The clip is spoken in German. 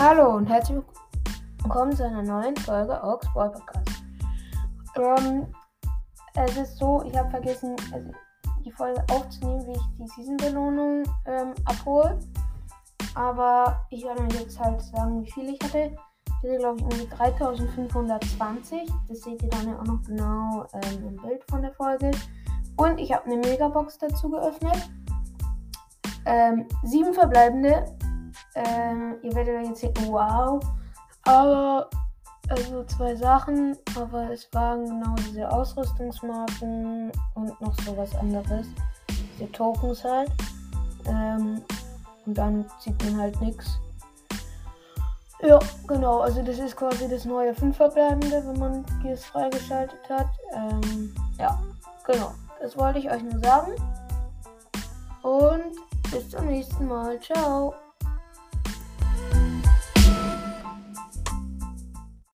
Hallo und herzlich willkommen zu einer neuen Folge Ox Ball Podcast. Ähm, es ist so, ich habe vergessen, die Folge aufzunehmen, wie ich die Season-Belohnung ähm, abhole. Aber ich werde euch jetzt halt sagen, wie viel ich hatte. Ich hatte, glaube ich, irgendwie 3520. Das seht ihr dann ja auch noch genau ähm, im Bild von der Folge. Und ich habe eine Megabox dazu geöffnet. Ähm, sieben verbleibende ähm, ihr werdet euch jetzt denken, wow. Aber, also zwei Sachen, aber es waren genau diese Ausrüstungsmarken und noch so was anderes. Diese Tokens halt. Ähm, und dann sieht man halt nichts. Ja, genau. Also das ist quasi das neue 5 verbleibende, wenn man Gears freigeschaltet hat. Ähm, ja, genau. Das wollte ich euch nur sagen. Und bis zum nächsten Mal. Ciao.